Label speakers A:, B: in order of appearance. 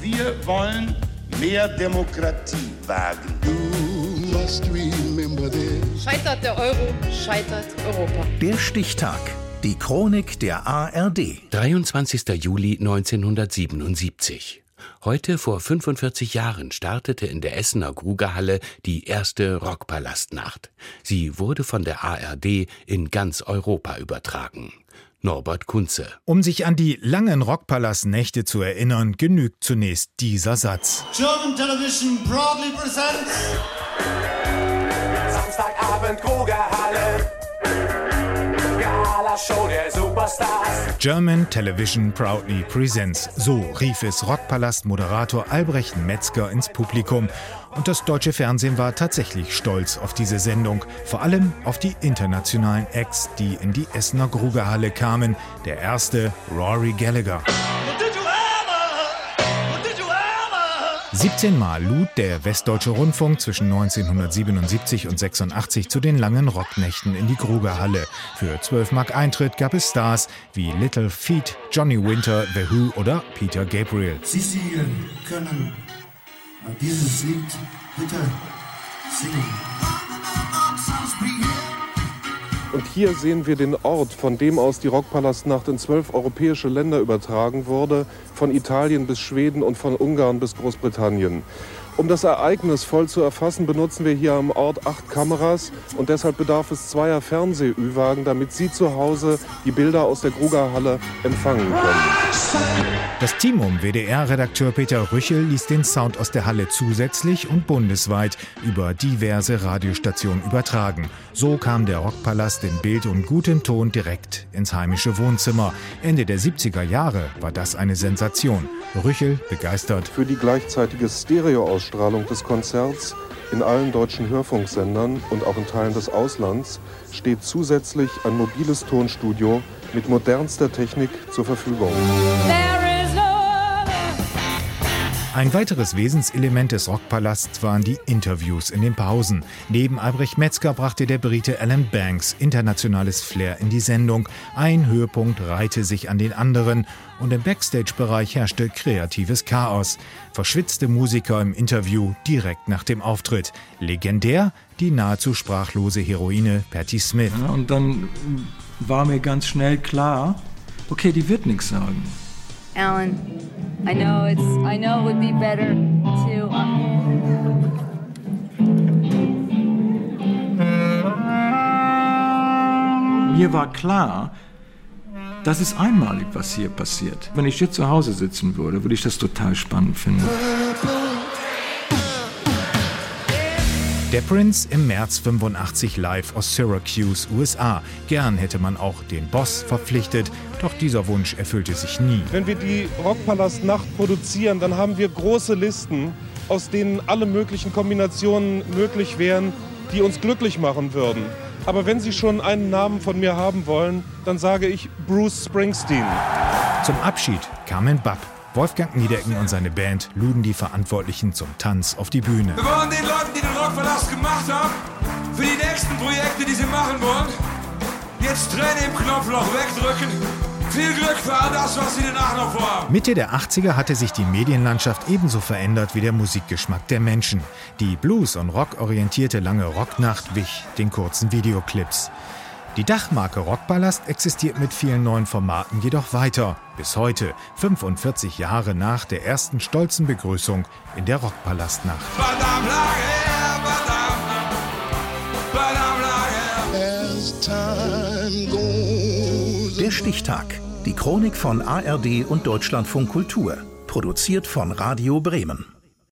A: Wir wollen mehr Demokratie wagen.
B: Scheitert der Euro, scheitert Europa.
C: Der Stichtag. Die Chronik der ARD.
D: 23. Juli 1977. Heute vor 45 Jahren startete in der Essener Grugerhalle die erste Rockpalastnacht. Sie wurde von der ARD in ganz Europa übertragen. Norbert Kunze.
E: Um sich an die langen Rockpalastnächte zu erinnern, genügt zunächst dieser Satz.
F: German Television proudly presents
G: Samstagabend Grugerhalle. Gala-Show der Superstars.
E: German Television Proudly Presents. So rief es Rockpalast-Moderator Albrecht Metzger ins Publikum. Und das deutsche Fernsehen war tatsächlich stolz auf diese Sendung. Vor allem auf die internationalen Acts, die in die Essener Grugerhalle kamen. Der erste Rory Gallagher. 17 Mal lud der Westdeutsche Rundfunk zwischen 1977 und 86 zu den langen Rocknächten in die Grugerhalle. Für 12 Mark Eintritt gab es Stars wie Little Feat, Johnny Winter, The Who oder Peter Gabriel.
F: Sie singen können dieses Lied bitte singen.
H: Und hier sehen wir den Ort, von dem aus die Rockpalastnacht in zwölf europäische Länder übertragen wurde, von Italien bis Schweden und von Ungarn bis Großbritannien. Um das Ereignis voll zu erfassen, benutzen wir hier am Ort acht Kameras und deshalb bedarf es zweier Fernseh-Ü-Wagen, damit Sie zu Hause die Bilder aus der Grugerhalle empfangen können.
E: Das Team um WDR-Redakteur Peter Rüchel ließ den Sound aus der Halle zusätzlich und bundesweit über diverse Radiostationen übertragen. So kam der Rockpalast in Bild und gutem Ton direkt ins heimische Wohnzimmer. Ende der 70er Jahre war das eine Sensation. Rüchel begeistert.
H: Für die gleichzeitige Stereoausstrahlung des Konzerts in allen deutschen Hörfunksendern und auch in Teilen des Auslands steht zusätzlich ein mobiles Tonstudio mit modernster Technik zur Verfügung.
E: Ein weiteres Wesenselement des Rockpalasts waren die Interviews in den Pausen. Neben Albrecht Metzger brachte der Brite Alan Banks internationales Flair in die Sendung. Ein Höhepunkt reihte sich an den anderen und im Backstage-Bereich herrschte kreatives Chaos. Verschwitzte Musiker im Interview direkt nach dem Auftritt. Legendär die nahezu sprachlose Heroine Patti Smith.
I: Ja, und dann war mir ganz schnell klar, okay, die wird nichts sagen.
B: Alan, I know it's I know it would be better to uh,
I: Mir war klar, das ist einmalig, was hier passiert. Wenn ich hier zu Hause sitzen würde, würde ich das total spannend finden.
E: Der Prince im März 85 live aus Syracuse, USA. Gern hätte man auch den Boss verpflichtet, doch dieser Wunsch erfüllte sich nie.
H: Wenn wir die Rockpalastnacht produzieren, dann haben wir große Listen, aus denen alle möglichen Kombinationen möglich wären, die uns glücklich machen würden. Aber wenn Sie schon einen Namen von mir haben wollen, dann sage ich Bruce Springsteen.
E: Zum Abschied kamen Bab. Wolfgang Niedecken und seine Band luden die Verantwortlichen zum Tanz auf die Bühne.
J: Wir wollen den Leuten, die den Rockverlass gemacht haben, für die nächsten Projekte, die sie machen wollen, jetzt Tränen im Knopfloch wegdrücken. Viel Glück für all das, was sie danach noch vorhaben.
E: Mitte der 80er hatte sich die Medienlandschaft ebenso verändert wie der Musikgeschmack der Menschen. Die Blues- und Rock-orientierte lange Rocknacht wich den kurzen Videoclips. Die Dachmarke Rockballast existiert mit vielen neuen Formaten jedoch weiter. Bis heute, 45 Jahre nach der ersten stolzen Begrüßung in der Rockpalastnacht.
C: Der Stichtag. Die Chronik von ARD und Deutschlandfunk Kultur. Produziert von Radio Bremen.